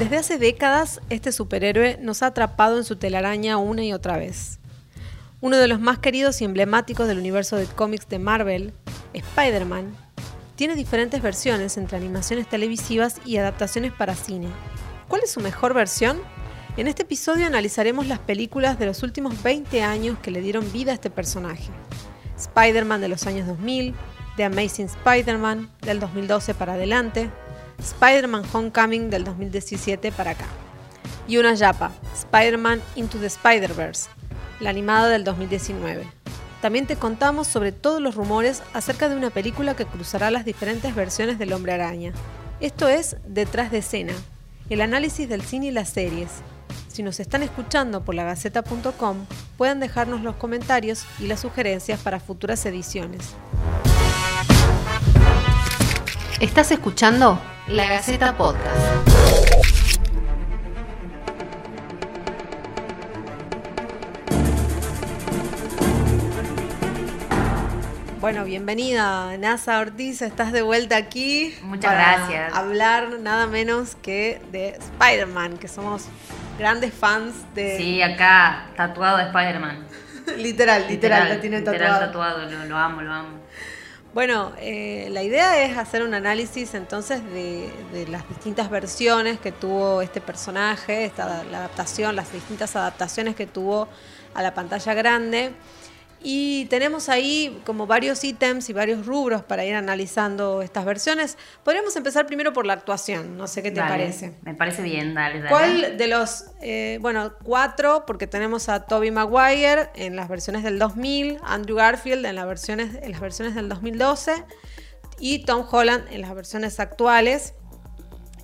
Desde hace décadas, este superhéroe nos ha atrapado en su telaraña una y otra vez. Uno de los más queridos y emblemáticos del universo de cómics de Marvel, Spider-Man, tiene diferentes versiones entre animaciones televisivas y adaptaciones para cine. ¿Cuál es su mejor versión? En este episodio analizaremos las películas de los últimos 20 años que le dieron vida a este personaje. Spider-Man de los años 2000, The Amazing Spider-Man del 2012 para adelante, Spider-Man Homecoming del 2017 para acá. Y una yapa, Spider-Man Into the Spider-Verse, la animada del 2019. También te contamos sobre todos los rumores acerca de una película que cruzará las diferentes versiones del Hombre Araña. Esto es Detrás de escena, el análisis del cine y las series. Si nos están escuchando por lagaceta.com, pueden dejarnos los comentarios y las sugerencias para futuras ediciones. Estás escuchando La Gaceta Podcast. Bueno, bienvenida NASA Ortiz, estás de vuelta aquí. Muchas para gracias. Hablar nada menos que de Spider-Man, que somos grandes fans de. Sí, acá tatuado de Spider-Man. literal, literal, lo tiene literal tatuado. tatuado, lo, lo amo, lo amo. Bueno, eh, la idea es hacer un análisis entonces de, de las distintas versiones que tuvo este personaje, esta, la adaptación, las distintas adaptaciones que tuvo a la pantalla grande. Y tenemos ahí como varios ítems y varios rubros para ir analizando estas versiones. Podríamos empezar primero por la actuación, no sé qué te Dale, parece. Me parece bien, dale, dale. ¿Cuál de los, eh, bueno, cuatro, porque tenemos a Toby Maguire en las versiones del 2000, Andrew Garfield en las versiones, en las versiones del 2012 y Tom Holland en las versiones actuales.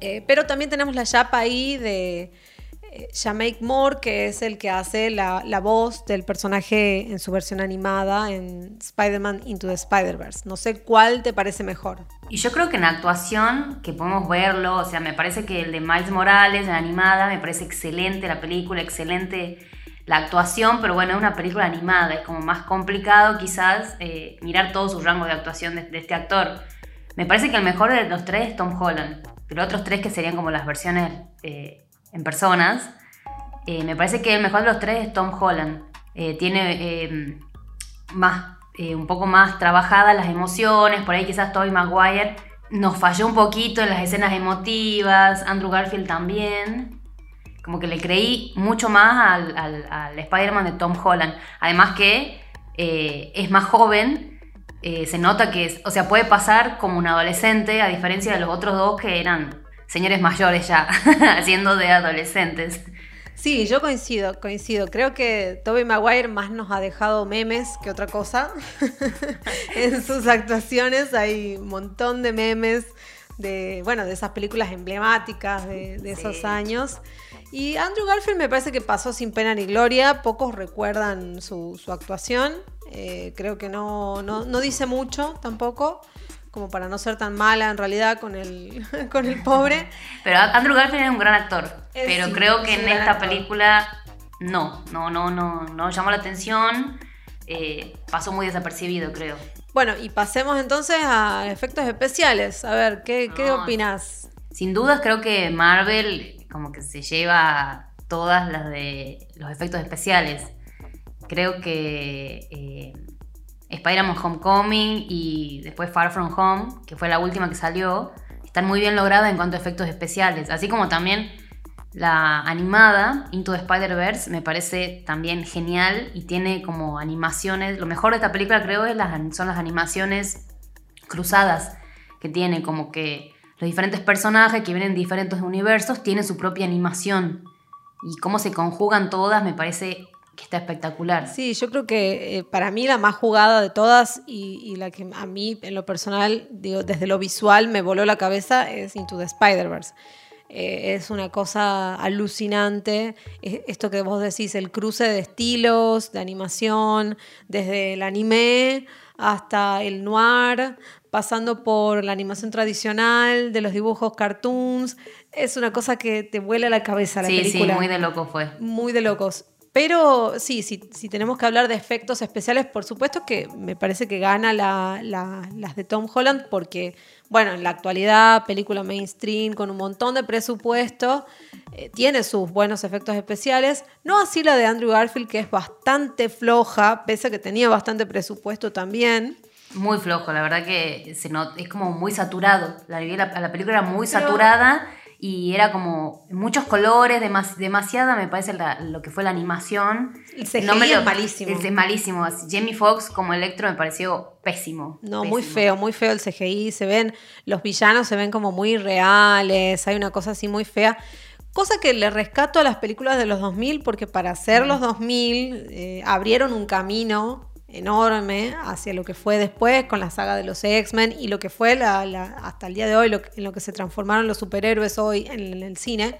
Eh, pero también tenemos la chapa ahí de Jamaic Moore, que es el que hace la, la voz del personaje en su versión animada en Spider-Man Into the Spider-Verse. No sé cuál te parece mejor. Y yo creo que en actuación, que podemos verlo, o sea, me parece que el de Miles Morales, la animada, me parece excelente la película, excelente la actuación, pero bueno, es una película animada, es como más complicado quizás eh, mirar todos sus rangos de actuación de, de este actor. Me parece que el mejor de los tres es Tom Holland, pero otros tres que serían como las versiones eh, en personas, eh, me parece que el mejor de los tres es Tom Holland. Eh, tiene eh, más, eh, un poco más trabajadas las emociones, por ahí quizás Tobey Maguire nos falló un poquito en las escenas emotivas, Andrew Garfield también. Como que le creí mucho más al, Spider-Man de Tom Holland. Además que es más joven, se nota que, o sea, puede pasar como un adolescente, a diferencia de los otros dos que eran señores mayores ya, haciendo de adolescentes. Sí, yo coincido, coincido. Creo que Tobey Maguire más nos ha dejado memes que otra cosa. en sus actuaciones hay un montón de memes de, bueno, de esas películas emblemáticas de, de esos Sí. años. Y Andrew Garfield me parece que pasó sin pena ni gloria. Pocos recuerdan su, su actuación. Eh, creo que no, no, no dice mucho tampoco, como para no ser tan mala en realidad con el, con el pobre. Pero Andrew Garfield es un gran actor, Eh, pero sí, creo que en esta actor. película no, no, no, no, no llamó la atención, eh, pasó muy desapercibido, creo. Bueno, y pasemos entonces a efectos especiales. A ver, ¿qué, qué No, opinas? Sin dudas creo que Marvel como que se lleva todas las de los efectos especiales. Creo que eh, Spider-Man Homecoming y después Far From Home, que fue la última que salió, están muy bien logradas en cuanto a efectos especiales. Así como también la animada Into the Spider-Verse me parece también genial y tiene como animaciones. Lo mejor de esta película creo es las, son las animaciones cruzadas que tiene, como que los diferentes personajes que vienen de diferentes universos tienen su propia animación. Y cómo se conjugan todas me parece que está espectacular. Sí, yo creo que eh, para mí la más jugada de todas y, y la que a mí en lo personal, digo, desde lo visual me voló la cabeza es Into the Spider-Verse. Eh, es una cosa alucinante. Es- Esto que vos decís, el cruce de estilos, de animación, desde el anime hasta el noir, pasando por la animación tradicional, de los dibujos cartoons. Es una cosa que te vuela la cabeza la sí, película sí, muy de loco fue. muy de locos. Pero sí, si tenemos que hablar de efectos especiales, por supuesto que me parece que gana las de Tom Holland porque, bueno, en la actualidad, película mainstream con un montón de presupuesto, eh, tiene sus buenos efectos especiales. No así la de Andrew Garfield, que es bastante floja, pese a que tenía bastante presupuesto también. Muy flojo, la verdad que se es como muy saturado. La, la, película era muy saturada y era como muchos colores, demasiada me parece lo que fue la animación. El CGI es malísimo. Es, malísimo. Jamie Foxx como Electro me pareció pésimo. No, muy feo, muy feo el CGI. Se ven, los villanos se ven como muy reales, hay una cosa así muy fea. Cosa que le rescato a las películas de los 2000 porque para hacer los 2000 eh, abrieron un camino enorme hacia lo que fue después con la saga de los X-Men y lo que fue hasta el día de hoy, en lo que se transformaron los superhéroes hoy en, el cine.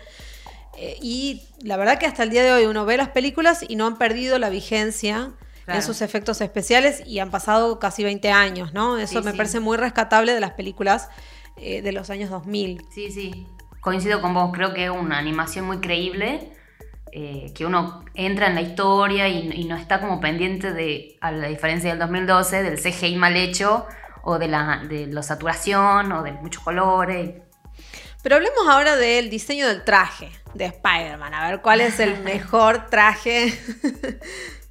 Eh, y la verdad que hasta el día de hoy uno ve las películas y no han perdido la vigencia en sus efectos especiales y han pasado casi 20 años, ¿no? Eso me parece muy rescatable de las películas eh, de los años 2000. Sí, sí, coincido con vos, creo que es una animación muy creíble eh, que uno entra en la historia y, no está como pendiente de, a la diferencia del 2012, del CGI mal hecho o de la, de la saturación o de muchos colores. Pero hablemos ahora del diseño del traje de Spider-Man, a ver cuál es el mejor traje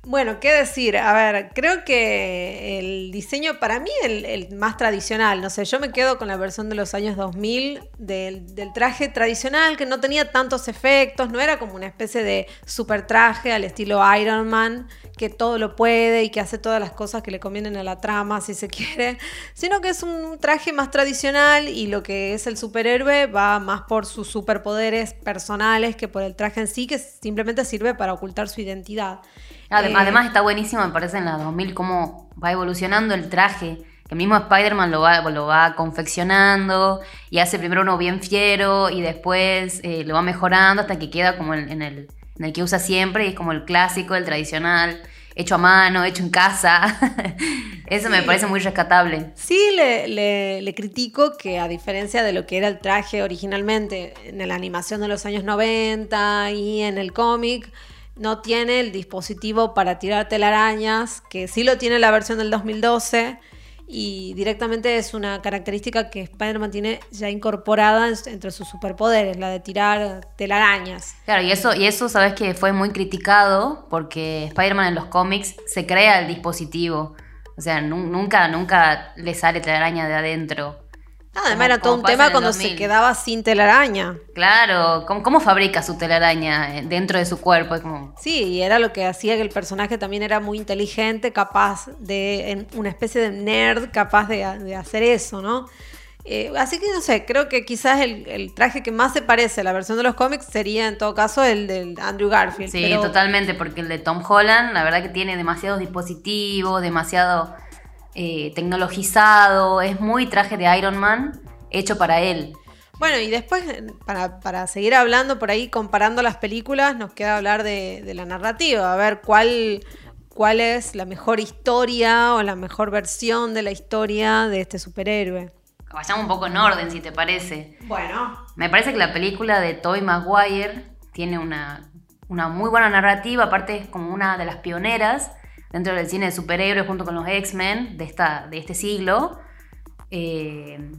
Bueno, qué decir, a ver, creo que el diseño para mí el, el, más tradicional, no sé, yo me quedo con la versión de los años 2000 del, del, traje tradicional que no tenía tantos efectos, no era como una especie de super traje al estilo Iron Man, que todo lo puede y que hace todas las cosas que le convienen a la trama si se quiere, sino que es un traje más tradicional y lo que es el superhéroe va más por sus superpoderes personales que por el traje en sí, que simplemente sirve para ocultar su identidad. Eh, además, está buenísimo, me parece, en la 2000 cómo va evolucionando el traje. Que el mismo Spider-Man lo va, lo va confeccionando y hace primero uno bien fiero y después eh, lo va mejorando hasta que queda como en, el, en el que usa siempre y es como el clásico, el tradicional hecho a mano, hecho en casa. Eso me parece muy rescatable. Sí, le, le, critico que a diferencia de lo que era el traje originalmente en la animación de los años 90 y en el cómic, no tiene el dispositivo para tirar telarañas, que sí lo tiene la versión del 2012 y directamente es una característica que Spider-Man tiene ya incorporada entre sus superpoderes, la de tirar telarañas. Claro, y eso, y eso sabes que fue muy criticado porque Spider-Man en los cómics se crea el dispositivo. O sea, nunca, nunca le sale telaraña de adentro. Además era todo un tema cuando se quedaba sin telaraña. Claro, ¿cómo, fabrica su telaraña eh, dentro de su cuerpo? Como... Sí, y era lo que hacía que el personaje también era muy inteligente, capaz de, una especie de nerd, capaz de, hacer eso, ¿no? Eh, así que no sé, creo que quizás el, traje que más se parece a la versión de los cómics sería en todo caso el del Andrew Garfield. Sí, totalmente, porque el de Tom Holland, la verdad que tiene demasiados dispositivos, demasiado eh, tecnologizado, es muy traje de Iron Man hecho para él. Bueno, y después, para, seguir hablando por ahí, comparando las películas, nos queda hablar de, la narrativa, a ver cuál, cuál es la mejor historia o la mejor versión de la historia de este superhéroe. Vayamos un poco en orden, si te parece. Bueno. Me parece que la película de Tobey Maguire tiene una, una muy buena narrativa, aparte es como una de las pioneras dentro del cine de superhéroes junto con los X-Men de, de este siglo. Eh,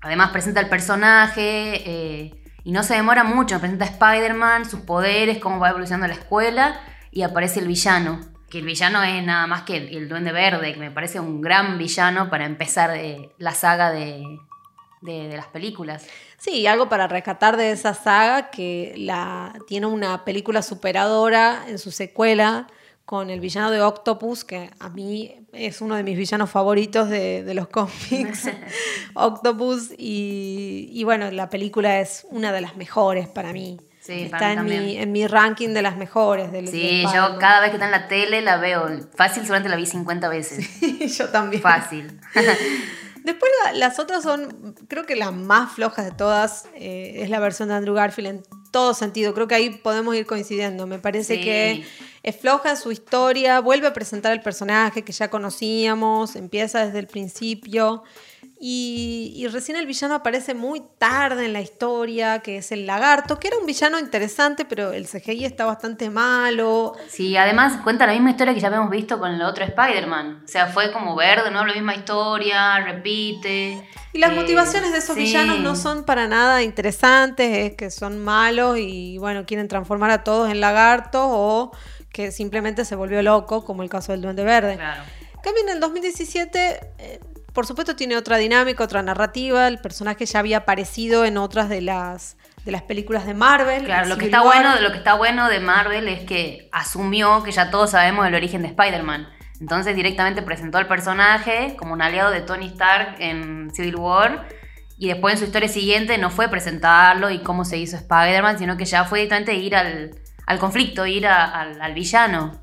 además presenta el personaje eh, y no se demora mucho, presenta Spider-Man, sus poderes, cómo va evolucionando la escuela y aparece el villano. Que el villano es nada más que el, Duende Verde, que me parece un gran villano para empezar de, la saga de, de, las películas. Sí, algo para rescatar de esa saga que la, tiene una película superadora en su secuela con el villano de Octopus, que a mí es uno de mis villanos favoritos de, los cómics, Octopus, y, bueno, la película es una de las mejores para mí. Sí, está en, mi, en mi ranking de las mejores. Del, sí, yo cada vez que está en la tele la veo. Fácil, solamente la vi 50 veces. Sí, yo también. Fácil. Después las otras son, creo que las más flojas de todas eh, es la versión de Andrew Garfield en todo sentido. Creo que ahí podemos ir coincidiendo. Me parece que es floja su historia, vuelve a presentar el personaje que ya conocíamos, empieza desde el principio Y, recién el villano aparece muy tarde en la historia, que es el lagarto, que era un villano interesante, pero el CGI está bastante malo. Sí, además cuenta la misma historia que ya habíamos visto con el otro Spider-Man. O sea, fue como verde, ¿no? La misma historia, repite. Y las eh, motivaciones de esos villanos no son para nada interesantes, es que son malos y bueno, quieren transformar a todos en lagartos o que simplemente se volvió loco, como el caso del Duende Verde. Claro. cambio, en el 2017 por supuesto tiene otra dinámica, otra narrativa. El personaje ya había aparecido en otras de las de las películas de Marvel. Claro, lo que está bueno, lo que está bueno de Marvel es que asumió que ya todos sabemos el origen de Spider-Man. Entonces directamente presentó al personaje como un aliado de Tony Stark en Civil War. Y después en su historia siguiente no fue presentarlo y cómo se hizo Spider-Man, sino que ya fue directamente ir al, conflicto, ir al, villano.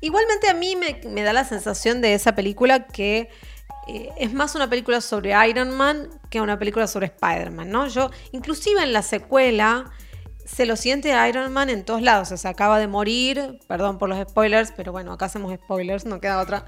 Igualmente a mí me, da la sensación de esa película que eh, es más una película sobre Iron Man que una película sobre Spider-Man, ¿no? Yo, inclusive en la secuela, se lo siente Iron Man en todos lados. O sea, se acaba de morir, perdón por los spoilers, pero bueno, acá hacemos spoilers, no queda otra.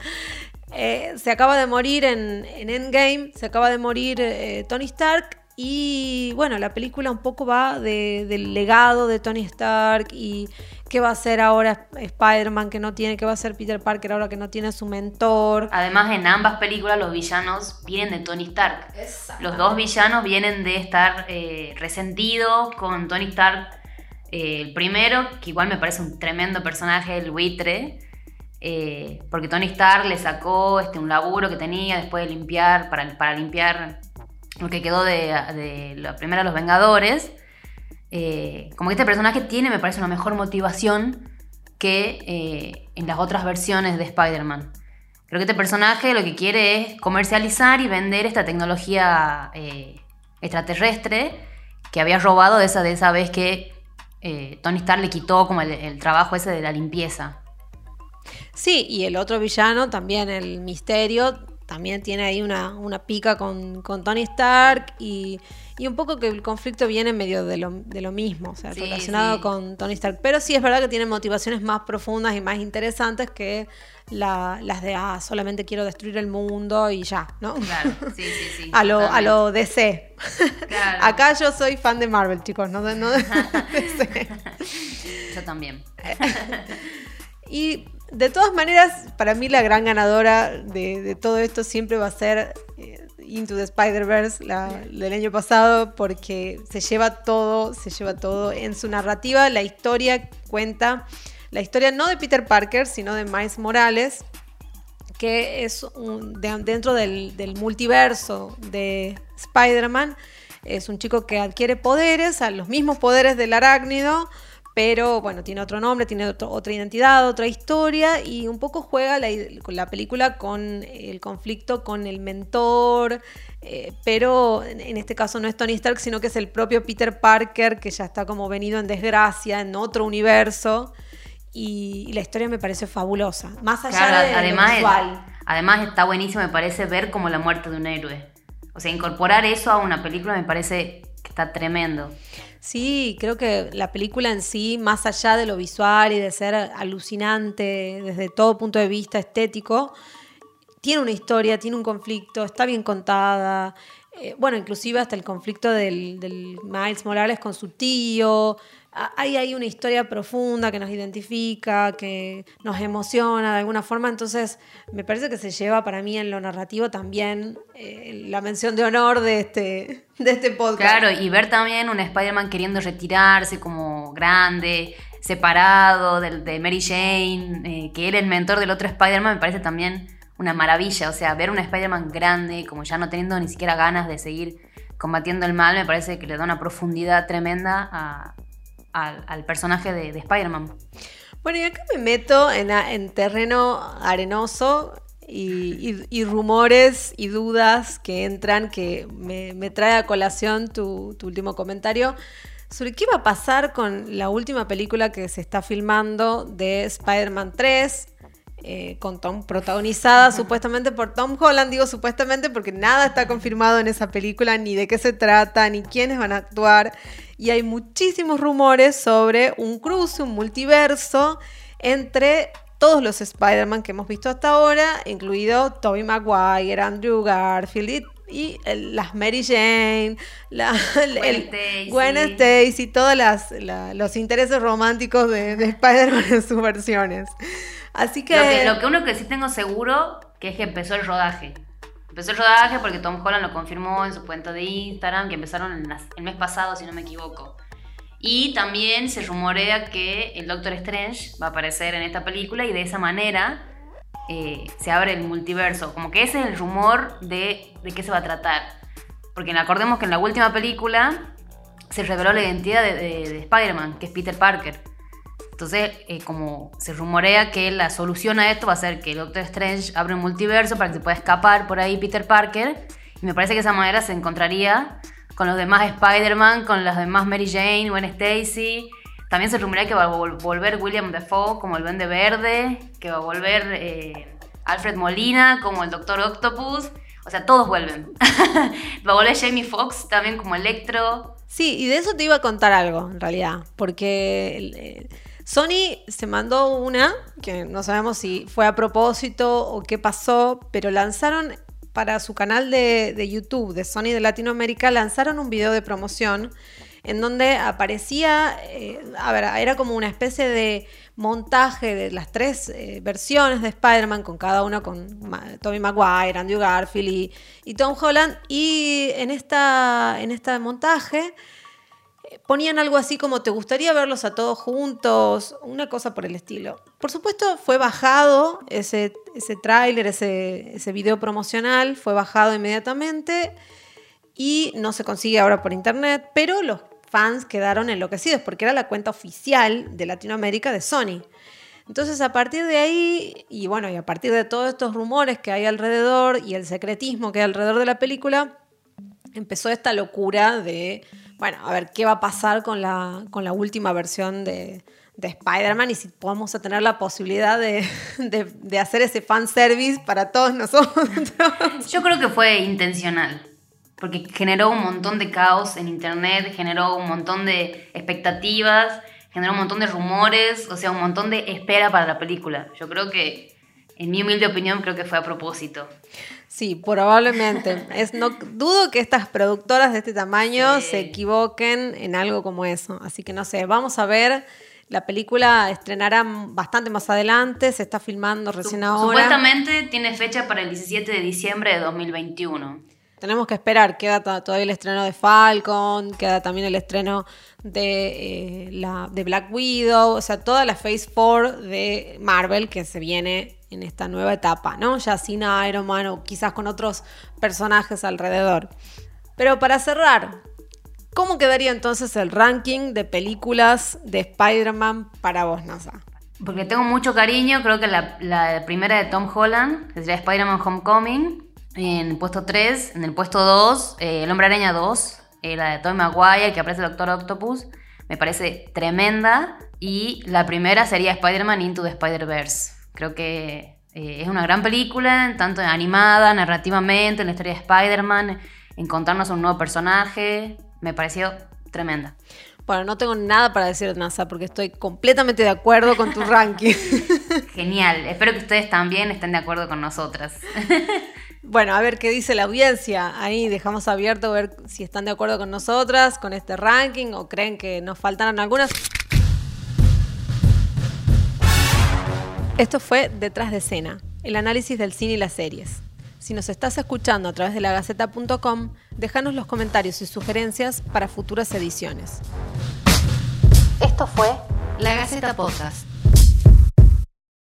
Eh, se acaba de morir en, Endgame, se acaba de morir eh, Tony Stark y bueno, la película un poco va del legado de Tony Stark y qué va a hacer ahora Spider-Man que no tiene, qué va a hacer Peter Parker ahora que no tiene su mentor. Además, en ambas películas los villanos vienen de Tony Stark. Los dos villanos vienen de estar eh, resentidos con Tony Stark. Eh, el primero, que igual me parece un tremendo personaje, el buitre. Eh, porque Tony Stark le sacó este, un laburo que tenía después de limpiar, para, para limpiar lo que quedó de, de la primera Los Vengadores. Eh, como que este personaje tiene, me parece, una mejor motivación que eh, en las otras versiones de Spider-Man. Creo que este personaje lo que quiere es comercializar y vender esta tecnología eh, extraterrestre que había robado de esa, de esa vez que Tony Stark le quitó como el, trabajo ese de la limpieza. Sí, y el otro villano, también el misterio, también tiene ahí una, pica con, con Tony Stark y y un poco que el conflicto viene medio de lo, mismo, o sea, relacionado con Tony Stark. Pero sí es verdad que tiene motivaciones más profundas y más interesantes que las de, ah, solamente quiero destruir el mundo y ya, ¿no? Claro, sí, sí, sí. a, lo, a lo DC. Claro. Acá yo soy fan de Marvel, chicos, no de, no DC. yo también. y de todas maneras, para mí la gran ganadora de, todo esto siempre va a ser eh, Into the Spider-Verse del año pasado porque se lleva todo, se lleva todo en su narrativa. La historia cuenta, la historia no de Peter Parker, sino de Miles Morales, que es dentro del, del multiverso de Spider-Man. Es un chico que adquiere poderes, a los mismos poderes del arácnido, pero bueno, tiene otro nombre, tiene otra identidad, otra historia y un poco juega la, la película con el conflicto con el mentor, eh, pero en este caso no es Tony Stark, sino que es el propio Peter Parker que ya está como venido en desgracia en otro universo y, la historia me parece fabulosa, más allá de además, además está buenísimo, me parece, ver como la muerte de un héroe. O sea, incorporar eso a una película me parece que está tremendo. Sí, creo que la película en sí, más allá de lo visual y de ser alucinante desde todo punto de vista estético, tiene una historia, tiene un conflicto, está bien contada. Eh, bueno, inclusive hasta el conflicto del, del Miles Morales con su tío, hay ahí una historia profunda que nos identifica, que nos emociona de alguna forma, entonces me parece que se lleva para mí en lo narrativo también eh, la mención de honor de este, de este podcast. Claro, y ver también un Spider-Man queriendo retirarse como grande, separado de, Mary Jane, eh, que era el mentor del otro Spider-Man, me parece también una maravilla, o sea, ver un Spider-Man grande, como ya no teniendo ni siquiera ganas de seguir combatiendo el mal, me parece que le da una profundidad tremenda a al, personaje de, Spider-Man. Bueno, y acá me meto en, terreno arenoso y, rumores y dudas que entran, que me, trae a colación tu, último comentario sobre qué va a pasar con la última película que se está filmando de Spider-Man 3, eh, con Tom, protagonizada supuestamente por Tom Holland, digo supuestamente porque nada está confirmado en esa película, ni de qué se trata, ni quiénes van a actuar y hay muchísimos rumores sobre un cruce, un multiverso entre todos los Spider-Man que hemos visto hasta ahora, incluido Tobey Maguire, Andrew Garfield y el- las Mary Jane, la, el- Gwen Stacy. Gwen Stacy, todos la- los intereses románticos de, de Spider-Man en sus versiones. Así que, Lo que, lo que uno que sí tengo seguro que es que empezó el rodaje. Empezó el rodaje porque Tom Holland lo confirmó en su cuenta de Instagram, que empezaron en las- el mes pasado, si no me equivoco. Y también se rumorea que el Doctor Strange va a aparecer en esta película y de esa manera eh, se abre el multiverso. Como que ese es el rumor de, de qué se va a tratar. Porque acordemos que en la última película se reveló la identidad de, de- de Spider-Man, que es Peter Parker. Entonces, eh, como se rumorea que la solución a esto va a ser que el Doctor Strange abra un multiverso para que se pueda escapar por ahí Peter Parker. Y me parece que de esa manera se encontraría con los demás Spider-Man, con las demás Mary Jane, Gwen Stacy. También se rumorea que va a vol- volver William Dafoe como el Duende Verde, que va a volver eh, Alfred Molina como el Doctor Octopus. O sea, todos vuelven. va a volver Jamie Foxx también como Electro. Sí, y de eso te iba a contar algo, en realidad, porque eh, Sony se mandó una, que no sabemos si fue a propósito o qué pasó, pero lanzaron para su canal de, YouTube de Sony de Latinoamérica, lanzaron un video de promoción en donde aparecía, eh, a ver, era como una especie de montaje de las tres eh, versiones de Spider-Man, con cada uno con Tobey Maguire, Andrew Garfield y, y Tom Holland, y en esta, en este montaje ponían algo así como te gustaría verlos a todos juntos, una cosa por el estilo. Por supuesto fue bajado ese, ese tráiler, ese, ese video promocional, fue bajado inmediatamente y no se consigue ahora por internet, pero los fans quedaron enloquecidos porque era la cuenta oficial de Latinoamérica de Sony. Entonces a partir de ahí, y bueno, y a partir de todos estos rumores que hay alrededor y el secretismo que hay alrededor de la película, empezó esta locura de, bueno, a ver qué va a pasar con la, con la última versión de, de Spider-Man y si podemos tener la posibilidad de, de, de hacer ese fanservice para todos nosotros. Yo creo que fue intencional, porque generó un montón de caos en internet, generó un montón de expectativas, generó un montón de rumores, o sea, un montón de espera para la película. Yo creo que, en mi humilde opinión, creo que fue a propósito. Sí, probablemente. Es, no dudo que estas productoras de este tamaño Sí. se equivoquen en algo como eso. Así que no sé, vamos a ver. La película estrenará bastante más adelante, se está filmando recién Sup- ahora. Supuestamente tiene fecha para el 17 de diciembre de 2021. Tenemos que esperar, queda to- todavía el estreno de Falcon, queda también el estreno de, eh, la, de Black Widow, o sea, toda la Phase 4 de Marvel que se viene en esta nueva etapa, ¿no? Ya sin Iron Man o quizás con otros personajes alrededor. Pero para cerrar, ¿cómo quedaría entonces el ranking de películas de Spider-Man para vos, NASA? Porque tengo mucho cariño, creo que la, primera de Tom Holland, que sería Spider-Man Homecoming, en el puesto 3, en el puesto 2, eh, El Hombre Araña 2, eh, la de Tobey Maguire, que aparece el Doctor Octopus, me parece tremenda, y la primera sería Spider-Man Into the Spider-Verse. Creo que eh, es una gran película, tanto animada, narrativamente, en la historia de Spider-Man, en contarnos un nuevo personaje, me pareció tremenda. Bueno, no tengo nada para decir, NASA, porque estoy completamente de acuerdo con tu ranking. Genial, espero que ustedes también estén de acuerdo con nosotras. Bueno, a ver qué dice la audiencia. Ahí dejamos abierto a ver si están de acuerdo con nosotras, con este ranking, o creen que nos faltaron algunas. Esto fue Detrás de Escena, el análisis del cine y las series. Si nos estás escuchando a través de lagaceta.com, déjanos los comentarios y sugerencias para futuras ediciones. Esto fue La Gaceta Podcast.